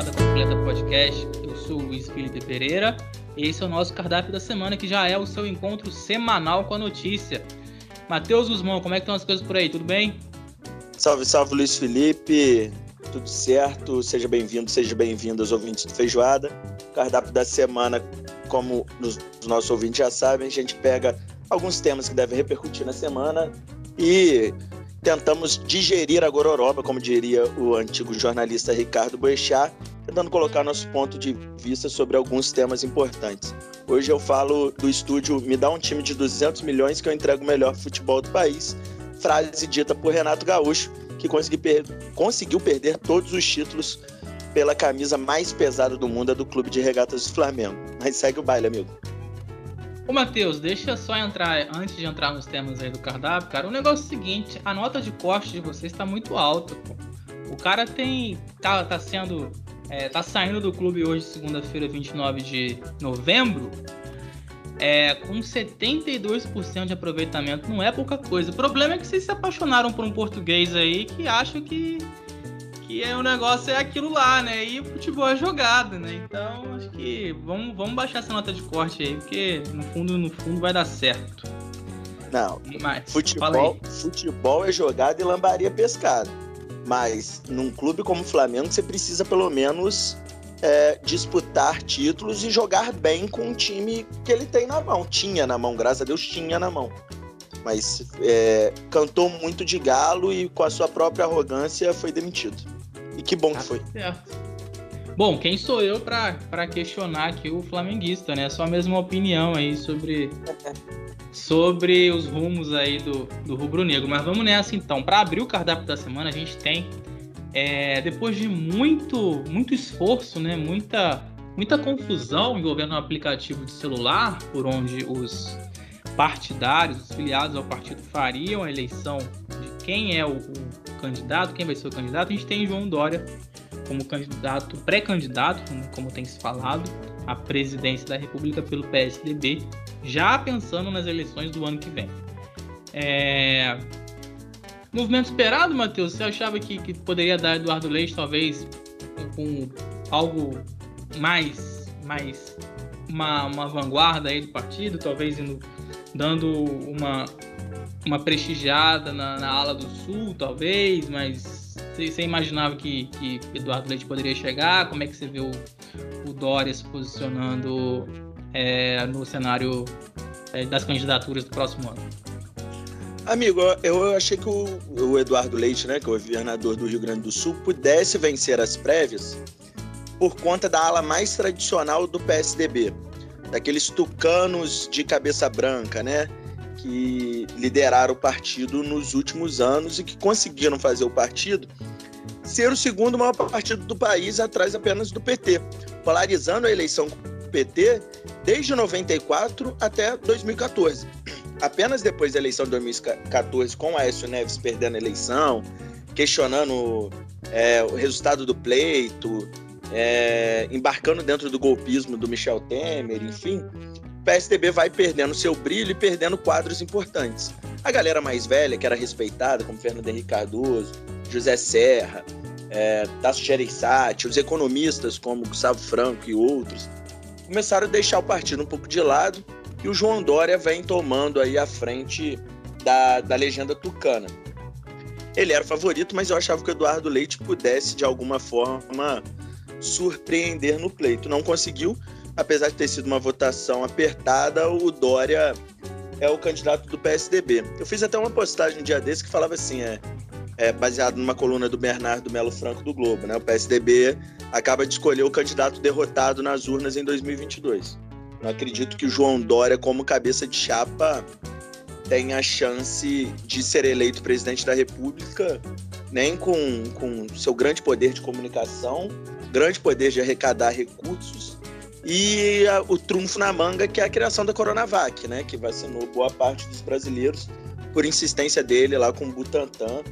Feijoada Completa Podcast, eu sou o Luiz Felipe Pereira. Esse é o nosso cardápio da semana, que já é o seu encontro semanal com a notícia. Matheus Guzmão, como é que estão as coisas por aí? Tudo bem? Salve, salve Luiz Felipe. Tudo certo? Seja bem-vindo, seja bem-vindo aos ouvintes do Feijoada. Cardápio da semana, como os nossos ouvintes já sabem, a gente pega alguns temas que devem repercutir na semana e tentamos digerir a gororoba, como diria o antigo jornalista Ricardo Boechat, tentando colocar nosso ponto de vista sobre alguns temas importantes. Hoje eu falo do estúdio Me dá um time de 200 milhões que eu entrego o melhor futebol do país, frase dita por Renato Gaúcho, que per conseguiu perder todos os títulos pela camisa mais pesada do mundo, a do Clube de Regatas do Flamengo. Mas segue o baile, amigo. Ô Matheus, deixa só entrar, antes de entrar nos temas aí do cardápio, cara, o negócio é o seguinte, a nota de corte de vocês está muito alta, pô. O cara tem. tá, tá sendo. É, tá saindo do clube hoje, segunda-feira, 29 de novembro, é, com 72% de aproveitamento. Não é pouca coisa. O problema é que vocês se apaixonaram por um português aí que acha que que é, o negócio é aquilo lá, né? E o futebol é jogado, né? Então acho que vamos, vamos baixar essa nota de corte aí, porque no fundo, no fundo vai dar certo. Não, Mas, futebol, futebol é jogado e lambaria pescada. Mas num clube como o Flamengo, você precisa pelo menos é, disputar títulos e jogar bem com o time que ele tem na mão. Tinha na mão, graças a Deus, tinha na mão. Mas é, cantou muito de galo e com a sua própria arrogância foi demitido. E que bom que foi. Certo. Bom, quem sou eu para questionar aqui o flamenguista, né? Só a mesma opinião aí sobre, sobre os rumos aí do, do rubro-negro. Mas vamos nessa então. Para abrir o cardápio da semana, a gente tem, é, depois de muito, muito esforço, né? Muita, muita confusão envolvendo um aplicativo de celular, por onde os partidários, os filiados ao partido fariam a eleição de quem é o, o candidato, quem vai ser o candidato, a gente tem João Dória como candidato, pré-candidato, como tem se falado, à presidência da República pelo PSDB, já pensando nas eleições do ano que vem. É... Movimento esperado, Matheus? Você achava que, que poderia dar Eduardo Leite, talvez, com algo mais, mais uma, uma vanguarda aí do partido, talvez indo, dando uma, uma prestigiada na, na, ala do sul, talvez, mas você imaginava que, que Eduardo Leite poderia chegar? Como é que você vê o, o Dória se posicionando é, no cenário é, das candidaturas do próximo ano? Amigo, eu achei que o, o, Eduardo Leite, né, que é o governador do Rio Grande do Sul, pudesse vencer as prévias por conta da ala mais tradicional do PSDB, daqueles tucanos de cabeça branca, né? Que lideraram o partido nos últimos anos e que conseguiram fazer o partido ser o segundo maior partido do país, atrás apenas do PT, polarizando a eleição com o PT desde 94 até 2014. Apenas depois da eleição de 2014, com Aécio Neves perdendo a eleição, questionando é, o resultado do pleito, é, embarcando dentro do golpismo do Michel Temer, enfim, PSDB vai perdendo seu brilho e perdendo quadros importantes. A galera mais velha, que era respeitada, como Fernando Henrique Cardoso, José Serra, é, Tasso Gereissati, os economistas como Gustavo Franco e outros, começaram a deixar o partido um pouco de lado e o João Dória vem tomando aí a frente da, da legenda tucana. Ele era o favorito, mas eu achava que o Eduardo Leite pudesse, de alguma forma, surpreender no pleito. Não conseguiu, apesar de ter sido uma votação apertada, o Dória é o candidato do PSDB. Eu fiz até uma postagem um dia desse que falava assim, é, é baseado numa coluna do Bernardo Melo Franco do Globo, né? O PSDB acaba de escolher o candidato derrotado nas urnas em 2022. Não acredito que o João Dória, como cabeça de chapa, tenha a chance de ser eleito presidente da República nem com, com seu grande poder de comunicação, grande poder de arrecadar recursos e a, o trunfo na manga que é a criação da Coronavac, né, que vacinou boa parte dos brasileiros por insistência dele lá com o Butantan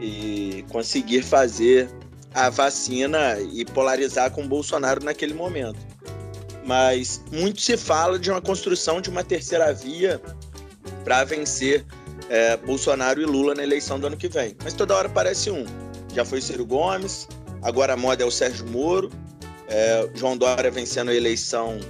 e conseguir fazer a vacina e polarizar com o Bolsonaro naquele momento. Mas muito se fala de uma construção de uma terceira via para vencer é, Bolsonaro e Lula na eleição do ano que vem. Mas toda hora aparece um. Já foi Ciro Gomes, agora a moda é o Sérgio Moro, é, João Dória vencendo a eleição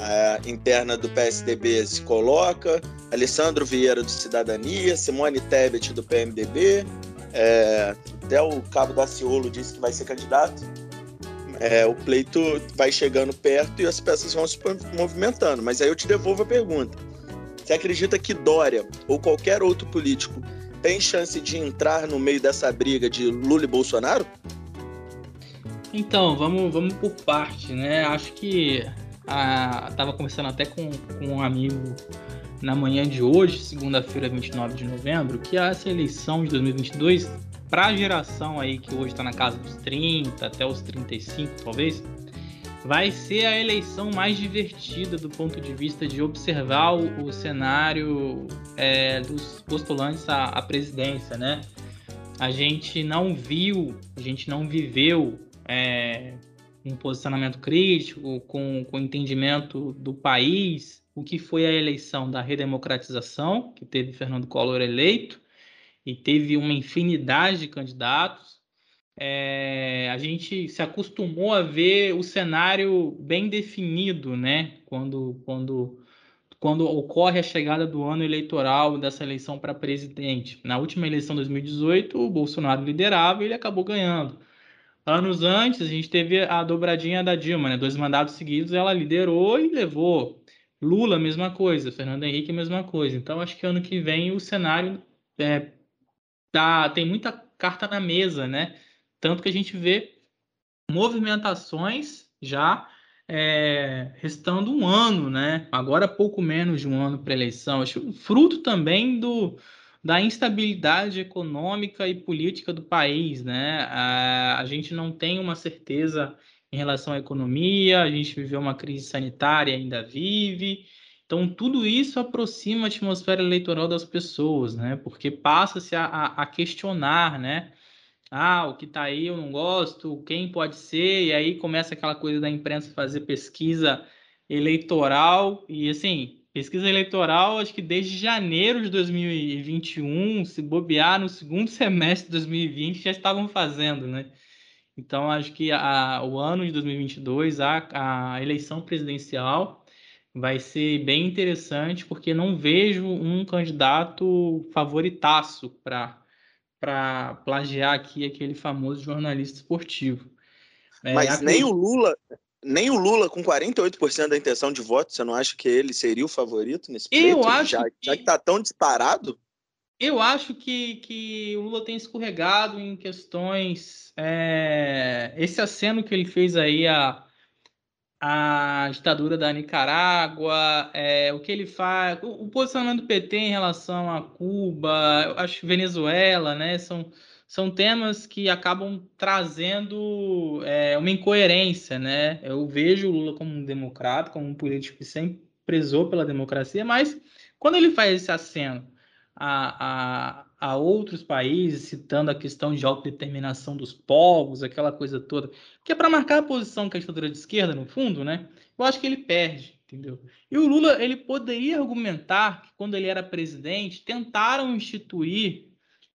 é, interna do PSDB se coloca, Alessandro Vieira do Cidadania, Simone Tebet do PMDB, é, até o Cabo Daciolo disse que vai ser candidato. É, o pleito vai chegando perto e as peças vão se movimentando. Mas aí eu te devolvo a pergunta. Você acredita que Dória ou qualquer outro político tem chance de entrar no meio dessa briga de Lula e Bolsonaro? Então, vamos, vamos por parte, né? Acho que a, tava conversando até com, com um amigo na manhã de hoje, segunda-feira, 29 de novembro, que essa eleição de 2022, para a geração aí que hoje está na casa dos 30 até os 35, talvez, vai ser a eleição mais divertida do ponto de vista de observar o, o cenário é, dos postulantes à, à, presidência, né? A gente não viu, a gente não viveu é, um posicionamento crítico, com, com entendimento do país, o que foi a eleição da redemocratização, que teve Fernando Collor eleito, e teve uma infinidade de candidatos. É, a gente se acostumou a ver o cenário bem definido, né? Quando, quando, quando ocorre a chegada do ano eleitoral dessa eleição para presidente. Na última eleição de 2018, o Bolsonaro liderava e ele acabou ganhando. Anos antes, a gente teve a dobradinha da Dilma, né? Dois mandatos seguidos, ela liderou e levou. Lula, mesma coisa. Fernando Henrique, mesma coisa. Então, acho que ano que vem o cenário é, tá, tem muita carta na mesa, né? Tanto que a gente vê movimentações já é, restando um ano, né? Agora pouco menos de um ano para eleição. Acho fruto também do da instabilidade econômica e política do país, né? A, a gente não tem uma certeza em relação à economia, a gente viveu uma crise sanitária, ainda vive. Então, tudo isso aproxima a atmosfera eleitoral das pessoas, né? Porque passa-se a, a, a, questionar, né? Ah, o que está aí eu não gosto, quem pode ser? E aí começa aquela coisa da imprensa fazer pesquisa eleitoral e, assim, Pesquisa eleitoral, acho que desde janeiro de 2021, se bobear no segundo semestre de 2020, já estavam fazendo, né? Então, acho que a, o ano de 2022, a, a eleição presidencial, vai ser bem interessante, porque não vejo um candidato favoritaço para plagiar aqui aquele famoso jornalista esportivo. É, Mas nem o Lula, nem o Lula, com 48% da intenção de voto, você não acha que ele seria o favorito nesse pleito? Eu acho já, que... já que tá tão disparado? Eu acho que, que o Lula tem escorregado em questões. É, esse aceno que ele fez aí a, a ditadura da Nicarágua, é, o que ele faz, o, o, posicionamento do PT em relação a Cuba, eu acho Venezuela, né? São, são temas que acabam trazendo é, uma incoerência, né? Eu vejo o Lula como um democrata, como um político que sempre prezou pela democracia, mas quando ele faz esse aceno a, a, a outros países, citando a questão de autodeterminação dos povos, aquela coisa toda, que é para marcar a posição que a ditadura de esquerda, no fundo, né? Eu acho que ele perde, entendeu? E o Lula, ele poderia argumentar que quando ele era presidente, tentaram instituir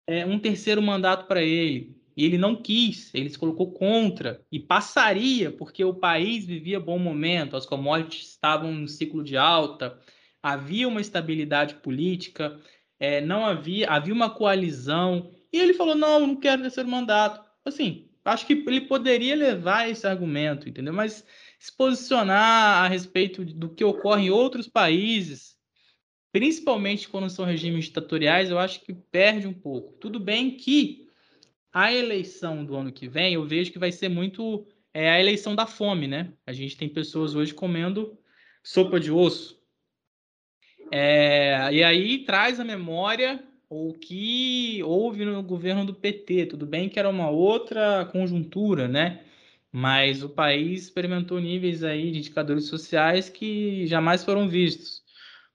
é, um terceiro mandato para ele. E ele não quis, ele se colocou contra e passaria, porque o país vivia bom momento, as commodities estavam no ciclo de alta, havia uma estabilidade política, é, não havia, havia uma coalizão. E ele falou: não, não quero terceiro mandato. Assim, acho que ele poderia levar esse argumento, entendeu? Mas se posicionar a respeito do que ocorre em outros países principalmente quando são regimes ditatoriais, eu acho que perde um pouco. Tudo bem que a eleição do ano que vem, eu vejo que vai ser muito é a eleição da fome, né? A gente tem pessoas hoje comendo sopa de osso. É, e aí traz a memória o que houve no governo do PT. Tudo bem que era uma outra conjuntura, né? Mas o país experimentou níveis aí de indicadores sociais que jamais foram vistos.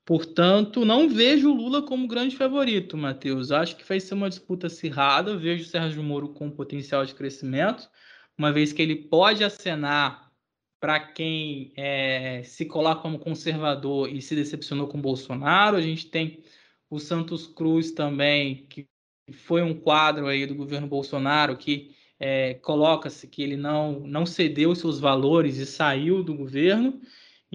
Portanto, não vejo o Lula como grande favorito, Matheus. Acho que vai ser uma disputa acirrada. Vejo o Sérgio Moro com potencial de crescimento, uma vez que ele pode acenar para quem é, se coloca como conservador e se decepcionou com Bolsonaro. A gente tem o Santos Cruz também, que foi um quadro aí do governo Bolsonaro que é, coloca-se que ele não, não cedeu seus valores e saiu do governo.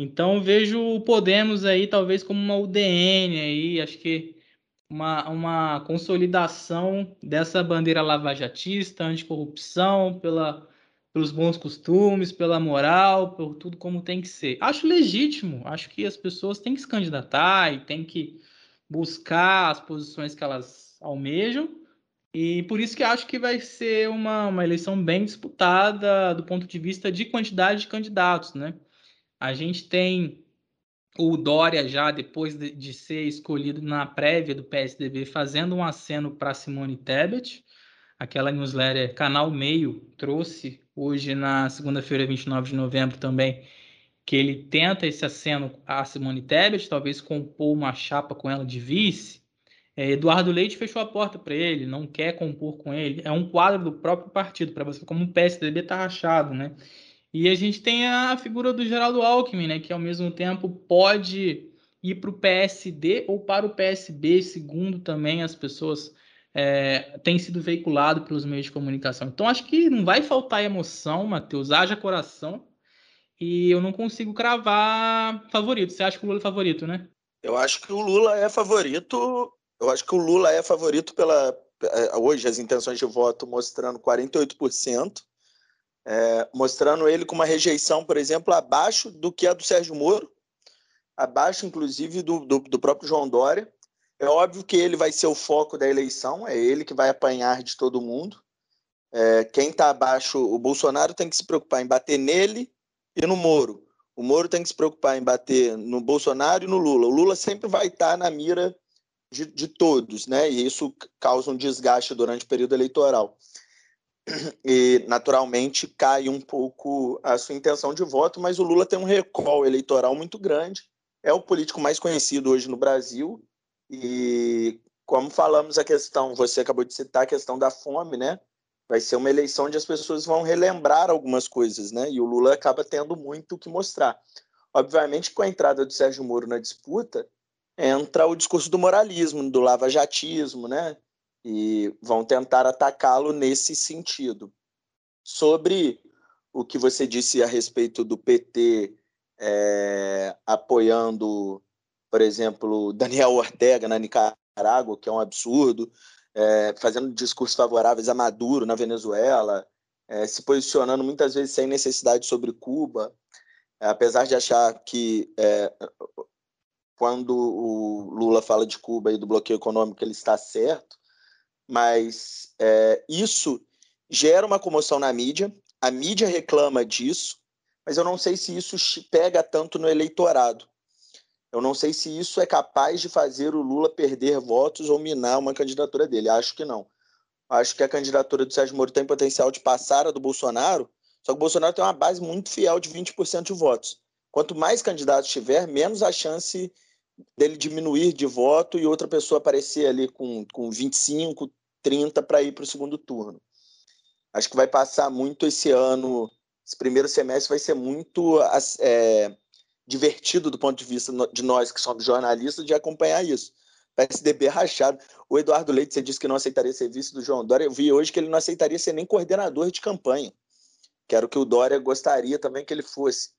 Então vejo o Podemos aí talvez como uma UDN aí, acho que uma, uma consolidação dessa bandeira lavajatista, anticorrupção, pela, pelos bons costumes, pela moral, por tudo como tem que ser. Acho legítimo, acho que as pessoas têm que se candidatar e têm que buscar as posições que elas almejam. E por isso que acho que vai ser uma, uma eleição bem disputada do ponto de vista de quantidade de candidatos, né? A gente tem o Dória já depois de, de ser escolhido na prévia do PSDB fazendo um aceno para Simone Tebet. Aquela newsletter Canal Meio trouxe hoje na segunda-feira, 29 de novembro também, que ele tenta esse aceno a Simone Tebet, talvez compor uma chapa com ela de vice. É, Eduardo Leite fechou a porta para ele, não quer compor com ele. É um quadro do próprio partido, para você como o PSDB está rachado, né? E a gente tem a figura do Geraldo Alckmin, né, que ao mesmo tempo pode ir para o PSD ou para o PSB, segundo também as pessoas é, têm sido veiculado pelos meios de comunicação. Então acho que não vai faltar emoção, Matheus, haja coração e eu não consigo cravar favorito. Você acha que o Lula é favorito, né? Eu acho que o Lula é favorito. Eu acho que o Lula é favorito pela é, hoje as intenções de voto mostrando 48%, é, mostrando ele com uma rejeição, por exemplo, abaixo do que a do Sérgio Moro, abaixo inclusive do, do, do próprio João Dória. É óbvio que ele vai ser o foco da eleição, é ele que vai apanhar de todo mundo. É, quem está abaixo, o Bolsonaro tem que se preocupar em bater nele e no Moro. O Moro tem que se preocupar em bater no Bolsonaro e no Lula. O Lula sempre vai estar na mira de, de todos, né? E isso causa um desgaste durante o período eleitoral. E, naturalmente, cai um pouco a sua intenção de voto, mas o Lula tem um recall eleitoral muito grande. É o político mais conhecido hoje no Brasil. E, como falamos a questão, você acabou de citar a questão da fome, né? vai ser uma eleição onde as pessoas vão relembrar algumas coisas, né? E o Lula acaba tendo muito o que mostrar. Obviamente, com a entrada do Sérgio Moro na disputa, entra o discurso do moralismo, do lavajatismo, né? E vão tentar atacá-lo nesse sentido. Sobre o que você disse a respeito do PT é, apoiando, por exemplo, Daniel Ortega na Nicarágua, que é um absurdo, é, fazendo discursos favoráveis a Maduro na Venezuela, é, se posicionando muitas vezes sem necessidade sobre Cuba, apesar de achar que é, quando o Lula fala de Cuba e do bloqueio econômico ele está certo, mas é, isso gera uma comoção na mídia, a mídia reclama disso, mas eu não sei se isso pega tanto no eleitorado. Eu não sei se isso é capaz de fazer o Lula perder votos ou minar uma candidatura dele. Acho que não. Acho que a candidatura do Sérgio Moro tem potencial de passar a do Bolsonaro, só que o Bolsonaro tem uma base muito fiel de 20% de votos. Quanto mais candidatos tiver, menos a chance dele diminuir de voto e outra pessoa aparecer ali com, com 25, 30 para ir para o segundo turno. Acho que vai passar muito esse ano, esse primeiro semestre vai ser muito é, divertido do ponto de vista de nós que somos jornalistas de acompanhar isso. PSDB rachado. O Eduardo Leite, você disse que não aceitaria ser vice do João Dória. Eu vi hoje que ele não aceitaria ser nem coordenador de campanha. Quero que o Dória gostaria também que ele fosse.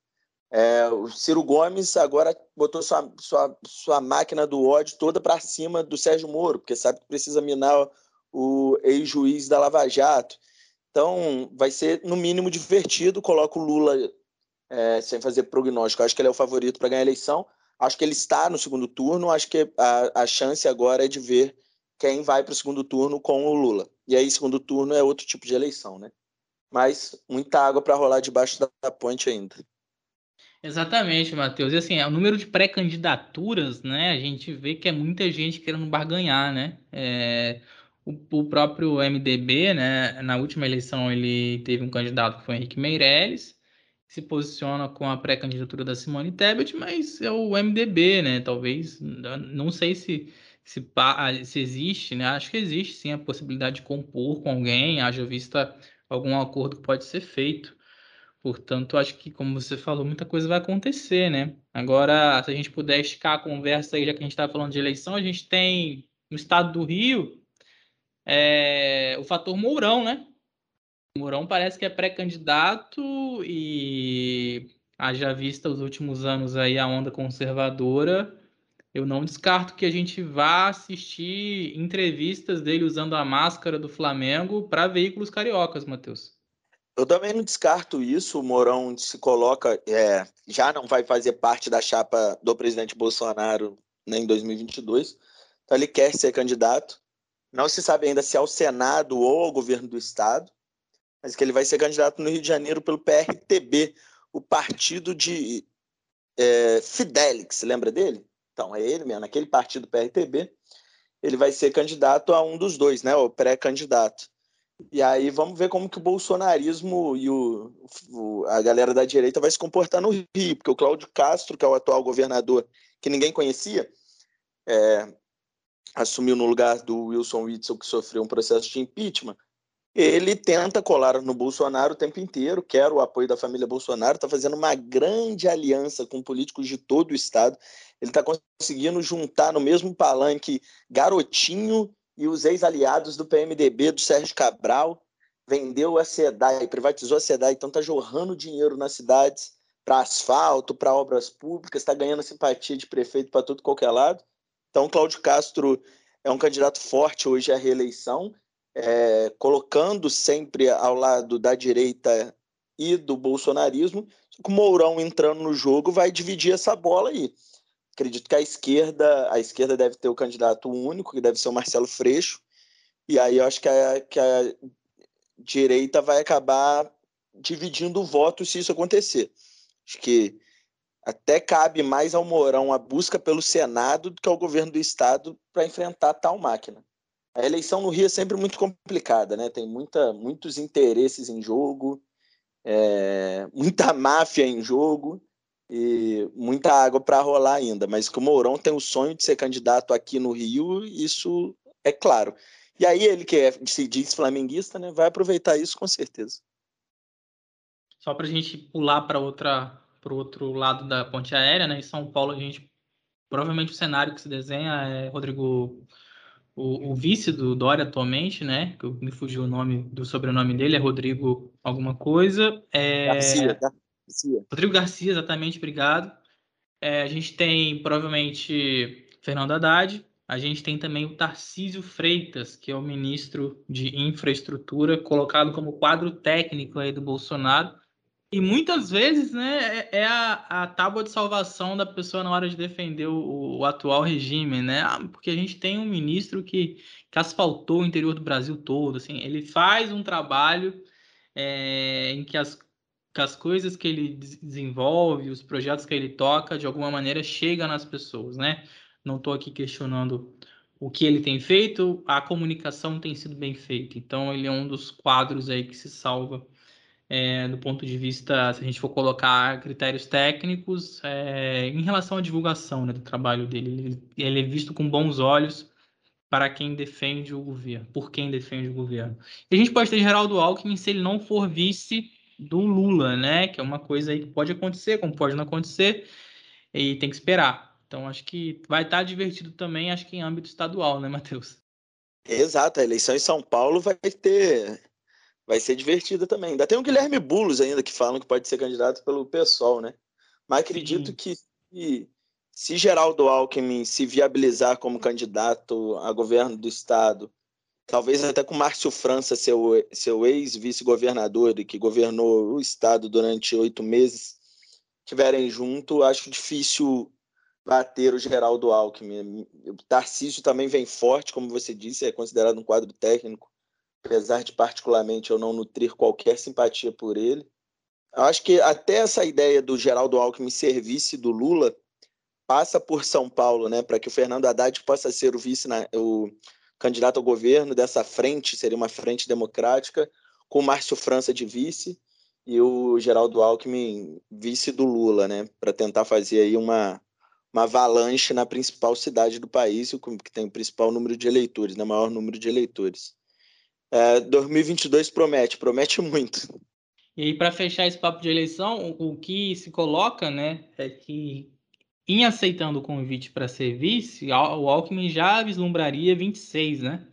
É, o Ciro Gomes agora botou sua, sua, sua máquina do ódio toda para cima do Sérgio Moro, porque sabe que precisa minar o ex-juiz da Lava Jato. Então, vai ser, no mínimo, divertido. Coloca o Lula é, sem fazer prognóstico. Acho que ele é o favorito para ganhar a eleição. Acho que ele está no segundo turno. Acho que a, a chance agora é de ver quem vai para o segundo turno com o Lula. E aí, segundo turno é outro tipo de eleição, né? Mas muita água para rolar debaixo da, da ponte ainda. Exatamente, Matheus. E assim, o número de pré-candidaturas, né? A gente vê que é muita gente querendo barganhar, né? É, o, próprio MDB, né? Na última eleição ele teve um candidato que foi Henrique Meirelles, se posiciona com a pré-candidatura da Simone Tebet, mas é o MDB, né? Talvez, não sei se se, se existe, né? Acho que existe sim a possibilidade de compor com alguém, haja vista algum acordo que pode ser feito. Portanto, acho que, como você falou, muita coisa vai acontecer, né? Agora, se a gente puder esticar a conversa aí, já que a gente está falando de eleição, a gente tem no estado do Rio é, o fator Mourão, né? O Mourão parece que é pré-candidato e haja vista os últimos anos aí a onda conservadora, eu não descarto que a gente vá assistir entrevistas dele usando a máscara do Flamengo para veículos cariocas, Matheus. Eu também não descarto isso. O Mourão se coloca, é, já não vai fazer parte da chapa do presidente Bolsonaro né, em 2022. Então ele quer ser candidato. Não se sabe ainda se ao Senado ou ao governo do estado, mas que ele vai ser candidato no Rio de Janeiro pelo PRTB, o partido de é, Fidelix. Lembra dele? Então é ele mesmo, aquele partido PRTB. Ele vai ser candidato a um dos dois, né? O pré-candidato. E aí vamos ver como que o bolsonarismo e o, o, a galera da direita vai se comportar no Rio, porque o Cláudio Castro, que é o atual governador que ninguém conhecia, é, assumiu no lugar do Wilson Witzel, que sofreu um processo de impeachment. Ele tenta colar no Bolsonaro o tempo inteiro, quer o apoio da família Bolsonaro, está fazendo uma grande aliança com políticos de todo o estado. Ele está conseguindo juntar no mesmo palanque Garotinho e os ex-aliados do PMDB, do Sérgio Cabral, vendeu a SEDAI, privatizou a SEDAI, então está jorrando dinheiro nas cidades para asfalto, para obras públicas, está ganhando simpatia de prefeito para tudo qualquer lado. Então, Cláudio Castro é um candidato forte hoje à reeleição, é, colocando sempre ao lado da direita e do bolsonarismo. O Mourão entrando no jogo vai dividir essa bola aí. Acredito que a esquerda, a esquerda deve ter o candidato único, que deve ser o Marcelo Freixo, e aí eu acho que a, que a direita vai acabar dividindo o voto se isso acontecer. Acho que até cabe mais ao Mourão a busca pelo Senado do que ao governo do Estado para enfrentar tal máquina. A eleição no Rio é sempre muito complicada, né? Tem muita, muitos interesses em jogo, é, muita máfia em jogo e muita água para rolar ainda. Mas que o Mourão tem o sonho de ser candidato aqui no Rio, isso é claro. E aí ele que é, se diz flamenguista, né, vai aproveitar isso com certeza. Só para a gente pular para outra para o outro lado da ponte aérea, né? Em São Paulo a gente provavelmente o cenário que se desenha é Rodrigo o, o, vice do Dória atualmente, né? Que me fugiu o nome do sobrenome dele, é Rodrigo alguma coisa. É... Garcia, Garcia. Rodrigo Garcia, exatamente, obrigado. É, a gente tem provavelmente Fernando Haddad, a gente tem também o Tarcísio Freitas, que é o ministro de infraestrutura, colocado como quadro técnico aí do Bolsonaro. E muitas vezes, né, é, é a, a tábua de salvação da pessoa na hora de defender o, o atual regime, né? Ah, porque a gente tem um ministro que, que asfaltou o interior do Brasil todo, assim, ele faz um trabalho é, em que as, que as coisas que ele desenvolve, os projetos que ele toca, de alguma maneira chegam nas pessoas, né? Não estou aqui questionando o que ele tem feito, a comunicação tem sido bem feita. Então, ele é um dos quadros aí que se salva é, do ponto de vista, se a gente for colocar critérios técnicos, é, em relação à divulgação né, do trabalho dele. Ele, ele, é visto com bons olhos para quem defende o governo, por quem defende o governo. E a gente pode ter Geraldo Alckmin se ele não for vice do Lula, né? Que é uma coisa aí que pode acontecer, como pode não acontecer, e tem que esperar. Então, acho que vai estar divertido também, acho que em âmbito estadual, né, Matheus? Exato, a eleição em São Paulo vai ter vai ser divertida também. Ainda tem o Guilherme Boulos ainda que falam que pode ser candidato pelo PSOL, né? Mas acredito Sim. que se, se Geraldo Alckmin se viabilizar como candidato a governo do estado, talvez até com Márcio França, seu, seu ex-vice-governador e que governou o estado durante oito meses, estiverem junto, acho difícil bater o Geraldo Alckmin. O Tarcísio também vem forte, como você disse, é considerado um quadro técnico apesar de particularmente eu não nutrir qualquer simpatia por ele. Eu acho que até essa ideia do Geraldo Alckmin ser vice do Lula passa por São Paulo, né, para que o Fernando Haddad possa ser o vice, na, o candidato ao governo dessa frente, seria uma frente democrática, com o Márcio França de vice e o Geraldo Alckmin vice do Lula, né, para tentar fazer aí uma, uma avalanche na principal cidade do país, que tem o principal número de eleitores, né, maior número de eleitores. É, 2022 promete, promete muito. E para fechar esse papo de eleição, o que se coloca, né, é que em aceitando o convite para ser vice, o Alckmin já vislumbraria 26, né?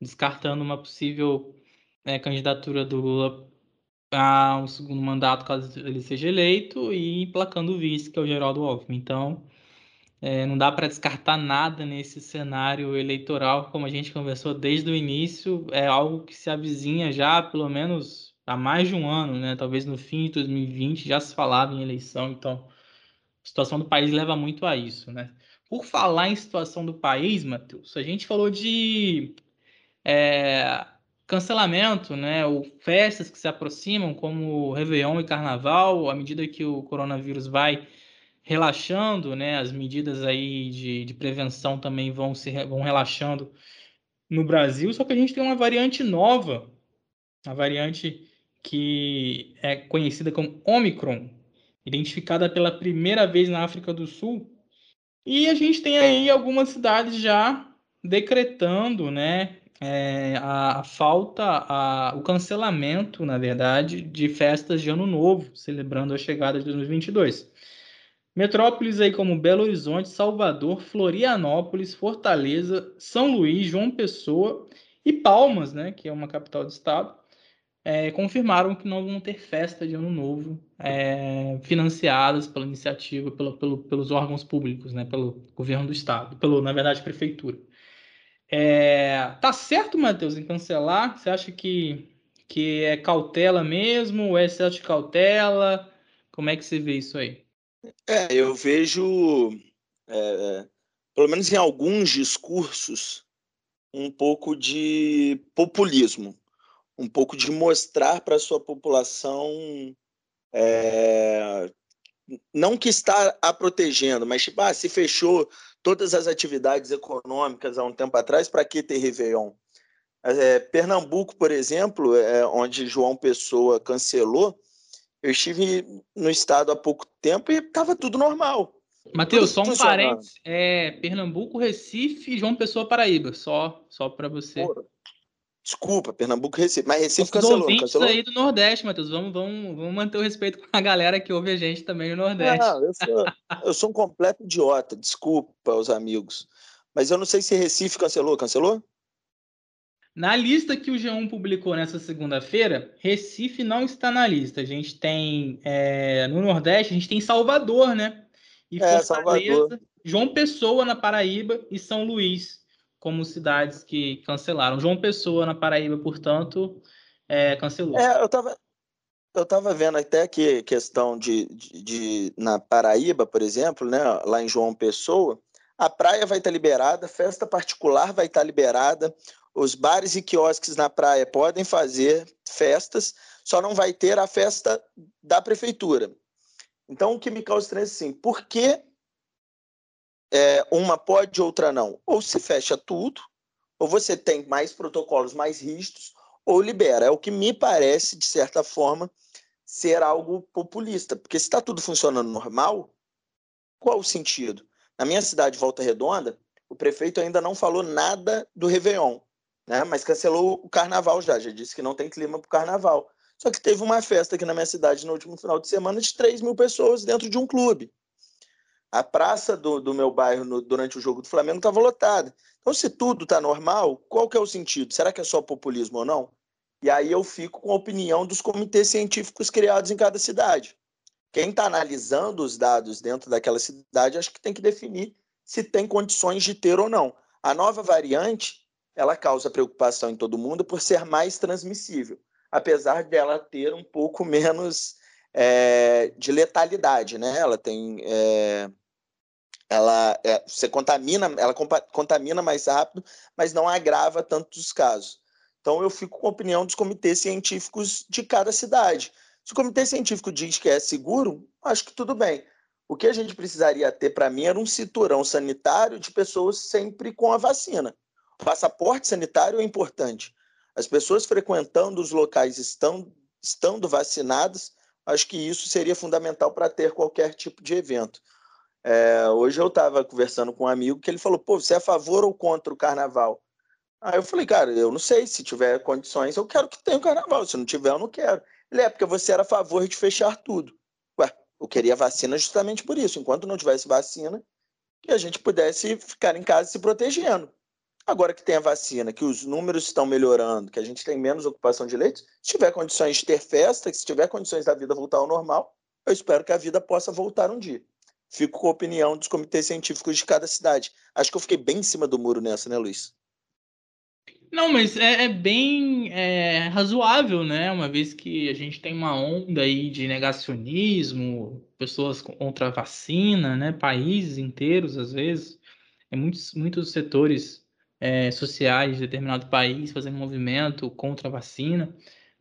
Descartando uma possível né, candidatura do Lula a um segundo mandato, caso ele seja eleito, e emplacando o vice, que é o Geraldo Alckmin. Então, é, não dá para descartar nada nesse cenário eleitoral, como a gente conversou desde o início, é algo que se avizinha já, pelo menos há mais de um ano, né? Talvez no fim de 2020 já se falava em eleição, então a situação do país leva muito a isso, né? Por falar em situação do país, Matheus, a gente falou de é, cancelamento, né? Ou festas que se aproximam, como Réveillon e Carnaval, à medida que o coronavírus vai relaxando, né? As medidas aí de, de prevenção também vão se vão relaxando no Brasil, só que a gente tem uma variante nova, a variante que é conhecida como Omicron, identificada pela primeira vez na África do Sul. E a gente tem aí algumas cidades já decretando né, é, a, a, falta, a, o cancelamento, na verdade, de festas de Ano Novo, celebrando a chegada de 2022. Metrópoles aí como Belo Horizonte, Salvador, Florianópolis, Fortaleza, São Luís, João Pessoa e Palmas, né, que é uma capital do estado, é, confirmaram que não vão ter festa de ano novo é, financiadas pela iniciativa, pelo, pelo, pelos órgãos públicos, né, pelo governo do estado, pelo, na verdade, prefeitura. É, tá certo, Matheus, em cancelar? Você acha que, que é cautela mesmo, ou é excesso de cautela? Como é que você vê isso aí? É, eu vejo, é, pelo menos em alguns discursos, um pouco de populismo um pouco de mostrar para a sua população é, não que está a protegendo, mas tipo, ah, se fechou todas as atividades econômicas há um tempo atrás, para que ter Réveillon? É, Pernambuco, por exemplo, é, onde João Pessoa cancelou, eu estive no estado há pouco tempo e estava tudo normal. Matheus, só um parênteses. É, Pernambuco, Recife e João Pessoa, Paraíba. Só, só para você. Porra. Desculpa, Pernambuco Recife. Mas Recife Os cancelou. cancelou? aí do Nordeste, Matheus. Vamos, vamos, vamos manter o respeito com a galera que ouve a gente também no Nordeste. Não, eu sou, eu sou um completo idiota. Desculpa os amigos. Mas eu não sei se Recife cancelou. Cancelou? Na lista que o G1 publicou nessa segunda-feira, Recife não está na lista. A gente tem é, no Nordeste, a gente tem Salvador, né? E é, Salvador. João Pessoa na Paraíba e São Luís como cidades que cancelaram. João Pessoa, na Paraíba, portanto, é, cancelou. É, eu estava eu tava vendo até que questão de, de, de, na Paraíba, por exemplo, né, lá em João Pessoa, a praia vai estar liberada, festa particular vai estar liberada, os bares e quiosques na praia podem fazer festas, só não vai ter a festa da prefeitura. Então, o que me causa estranho é assim, por que é, uma pode, outra não. Ou se fecha tudo, ou você tem mais protocolos mais rígidos, ou libera. É o que me parece, de certa forma, ser algo populista. Porque se está tudo funcionando normal, qual o sentido? Na minha cidade, Volta Redonda, o prefeito ainda não falou nada do Réveillon, né? mas cancelou o carnaval já, já disse que não tem clima para o carnaval. Só que teve uma festa aqui na minha cidade no último final de semana de 3 mil pessoas dentro de um clube. A praça do, do meu bairro no, durante o jogo do Flamengo estava lotada. Então, se tudo está normal, qual que é o sentido? Será que é só populismo ou não? E aí eu fico com a opinião dos comitês científicos criados em cada cidade. Quem está analisando os dados dentro daquela cidade, acho que tem que definir se tem condições de ter ou não. A nova variante, ela causa preocupação em todo mundo por ser mais transmissível, apesar dela ter um pouco menos é, de letalidade, né? Ela tem. É, ela é, você contamina, ela contamina mais rápido, mas não agrava tanto os casos. Então eu fico com a opinião dos comitês científicos de cada cidade. Se o comitê científico diz que é seguro, acho que tudo bem. O que a gente precisaria ter, para mim, era um cinturão sanitário de pessoas sempre com a vacina. Passaporte sanitário é importante. As pessoas frequentando os locais estão, estando vacinadas, acho que isso seria fundamental para ter qualquer tipo de evento. É, hoje eu estava conversando com um amigo que ele falou: pô, você é a favor ou contra o carnaval? Aí eu falei, cara, eu não sei, se tiver condições, eu quero que tenha o carnaval, se não tiver, eu não quero. Ele é, porque você era a favor de fechar tudo. Ué, eu queria vacina justamente por isso, enquanto não tivesse vacina, que a gente pudesse ficar em casa se protegendo. Agora que tem a vacina, que os números estão melhorando, que a gente tem menos ocupação de leitos, se tiver condições de ter festa, se tiver condições da vida voltar ao normal, eu espero que a vida possa voltar um dia. Fico com a opinião dos comitês científicos de cada cidade. Acho que eu fiquei bem em cima do muro nessa, né, Luiz? Não, mas é, é bem é, razoável, né? Uma vez que a gente tem uma onda aí de negacionismo, pessoas contra a vacina, né? Países inteiros, às vezes, é muitos, muitos setores é, sociais de determinado país fazendo movimento contra a vacina.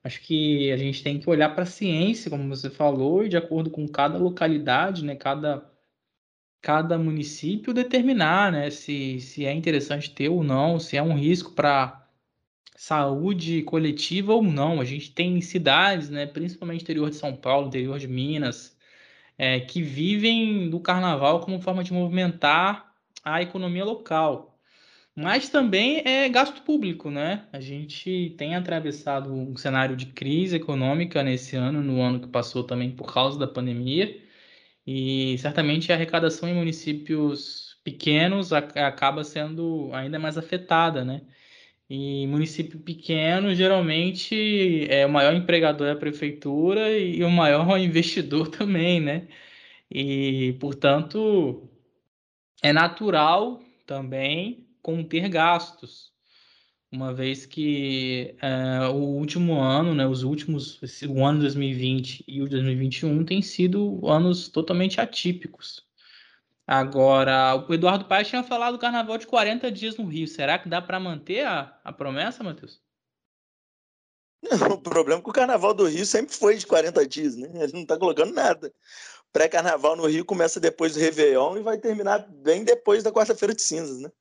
Acho que a gente tem que olhar para a ciência, como você falou, e de acordo com cada localidade, né? Cada cada município determinar, né, se, se é interessante ter ou não, se é um risco para saúde coletiva ou não. A gente tem cidades, né, principalmente interior de São Paulo, interior de Minas, é, que vivem do carnaval como forma de movimentar a economia local. Mas também é gasto público, né? A gente tem atravessado um cenário de crise econômica nesse ano, no ano que passou também por causa da pandemia. E certamente a arrecadação em municípios pequenos acaba sendo ainda mais afetada, né? E município pequeno, geralmente, é o maior empregador é a prefeitura e o maior investidor também, né? E, portanto, é natural também conter gastos uma vez que é, o último ano, né, os últimos, o ano 2020 e o 2021 têm sido anos totalmente atípicos. Agora, o Eduardo Paes tinha falado do carnaval de 40 dias no Rio. Será que dá para manter a, a promessa, Matheus? o problema é que o carnaval do Rio sempre foi de 40 dias, né? Ele não está colocando nada. Pré-carnaval no Rio começa depois do Réveillon e vai terminar bem depois da quarta-feira de cinzas, né?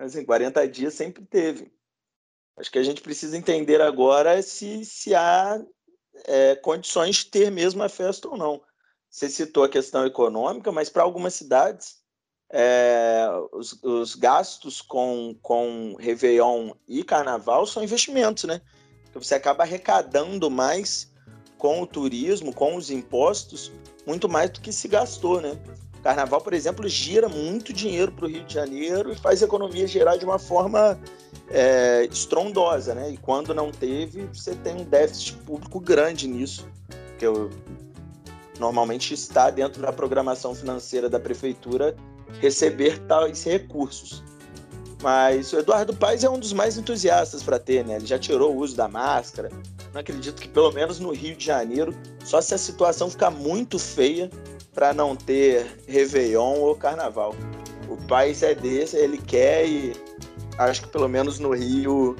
Assim, 40 dias sempre teve. Acho que a gente precisa entender agora se, se há é, condições de ter mesmo a festa ou não. Você citou a questão econômica, mas para algumas cidades, é, os, os, gastos com, com Réveillon e Carnaval são investimentos, né? Então você acaba arrecadando mais com o turismo, com os impostos, muito mais do que se gastou, né? Carnaval, por exemplo, gira muito dinheiro para o Rio de Janeiro e faz a economia gerar de uma forma é, estrondosa, né? E quando não teve, você tem um déficit público grande nisso, que eu, normalmente está dentro da programação financeira da prefeitura receber tais recursos. Mas o Eduardo Paes é um dos mais entusiastas para ter, né? Ele já tirou o uso da máscara. Não acredito que, pelo menos no Rio de Janeiro, só se a situação ficar muito feia para não ter Réveillon ou Carnaval. O Paes é desse, ele quer e acho que pelo menos no Rio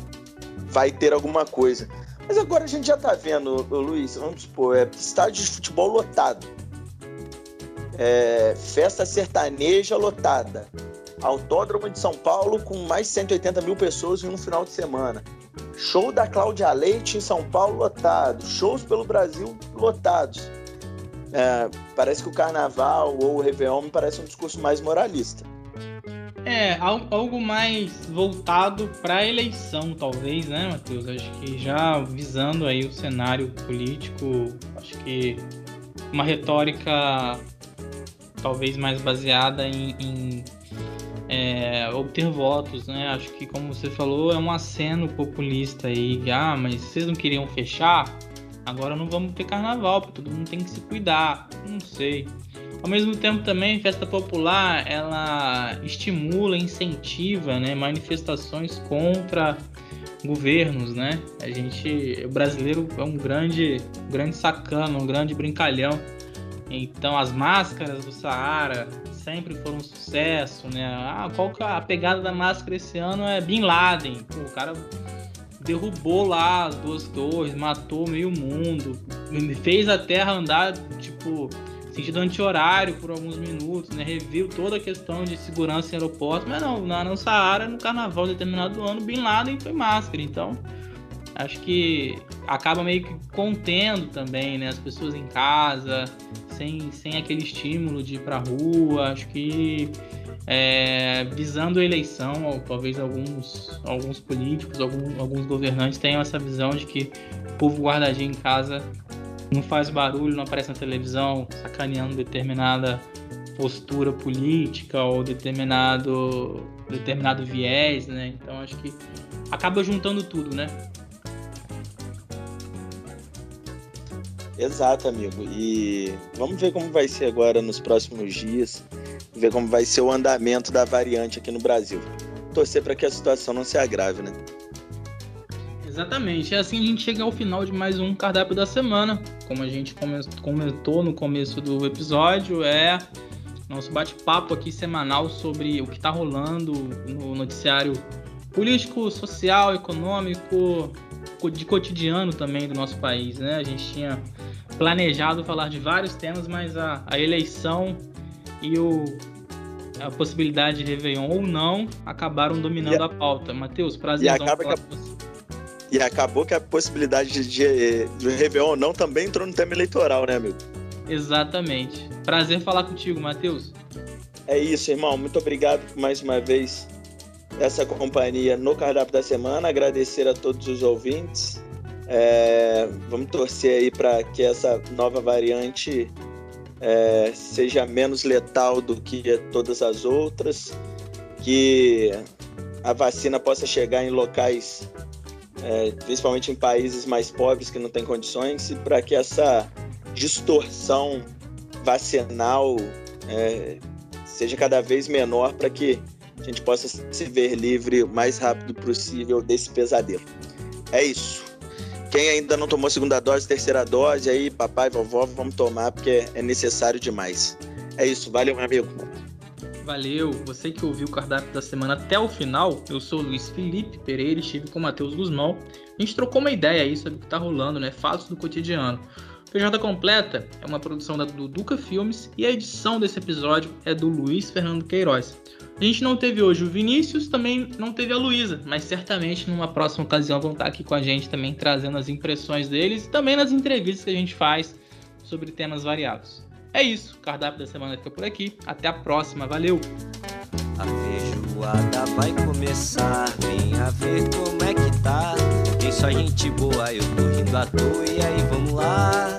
vai ter alguma coisa. Mas agora a gente já tá vendo, Luiz, vamos supor, é estádio de futebol lotado. É, festa sertaneja lotada. Autódromo de São Paulo com mais de 180 mil pessoas em um final de semana. Show da Cláudia Leite em São Paulo lotado. Shows pelo Brasil lotados. É, parece que o carnaval ou o Réveillon me parece um discurso mais moralista. É, algo mais voltado para a eleição, talvez, né, Matheus? Acho que já visando aí o cenário político, acho que uma retórica talvez mais baseada em, em é, obter votos, né? Acho que, como você falou, é um aceno populista aí. Ah, mas vocês não queriam fechar? Agora não vamos ter carnaval, porque todo mundo tem que se cuidar. Não sei. Ao mesmo tempo também, festa popular, ela estimula, incentiva, né, manifestações contra governos, né? A gente, o brasileiro é um grande, grande sacano, um grande brincalhão. Então as máscaras do Saara sempre foram um sucesso, né? Ah, qual que é a pegada da máscara esse ano é Bin Laden. Pô, o cara derrubou lá as duas torres, matou meio mundo, fez a Terra andar, tipo, sentido anti-horário por alguns minutos, né? Reviu toda a questão de segurança em aeroporto, mas não, na, no Saara, no carnaval determinado ano, Bin Laden foi máscara, então acho que acaba meio que contendo também, né? As pessoas em casa, sem, sem aquele estímulo de ir pra rua, acho que é, visando a eleição, ou talvez alguns, alguns políticos, alguns, alguns governantes tenham essa visão de que o povo guardadinho em casa não faz barulho, não aparece na televisão, sacaneando determinada postura política ou determinado, determinado viés, né? Então acho que acaba juntando tudo, né? Exato, amigo. E vamos ver como vai ser agora nos próximos dias, ver como vai ser o andamento da variante aqui no Brasil. Torcer para que a situação não se agrave, né? Exatamente. É assim a gente chega ao final de mais um cardápio da semana. Como a gente comentou no começo do episódio, é nosso bate-papo aqui semanal sobre o que está rolando no noticiário político, social, econômico, de cotidiano também do nosso país, né? A gente tinha planejado falar de vários temas, mas a, a eleição e o, a possibilidade de Réveillon ou não acabaram dominando a, a pauta. Matheus, prazer. E e acabou que a possibilidade de, de, de Réveillon ou não também entrou no tema eleitoral, né, amigo? Exatamente. Prazer falar contigo, Matheus. É isso, irmão. Muito obrigado mais uma vez essa companhia no cardápio da semana. Agradecer a todos os ouvintes. É, vamos torcer aí para que essa nova variante é, seja menos letal do que todas as outras, que a vacina possa chegar em locais é, principalmente em países mais pobres que não têm condições, e para que essa distorção vacinal é, seja cada vez menor para que a gente possa se ver livre o mais rápido possível desse pesadelo. É isso. Quem ainda não tomou segunda dose, terceira dose, aí papai, vovó, vamos tomar porque é necessário demais. É isso. Valeu, meu amigo. Valeu, você que ouviu o cardápio da semana até o final, eu sou o Luiz Felipe Pereira estive com o Matheus Guzmão. A gente trocou uma ideia aí sobre o que tá rolando, né? Fatos do cotidiano. PJ Completa é uma produção da Duduca Filmes e a edição desse episódio é do Luiz Fernando Queiroz. A gente não teve hoje o Vinícius, também não teve a Luísa, mas certamente numa próxima ocasião vão estar aqui com a gente também trazendo as impressões deles e também nas entrevistas que a gente faz sobre temas variados. É isso, o cardápio da semana fica por aqui. Até a próxima, valeu! A feijoada vai começar, venha ver como é que tá. Tem só gente boa, eu tô rindo à toa, e aí vamos lá.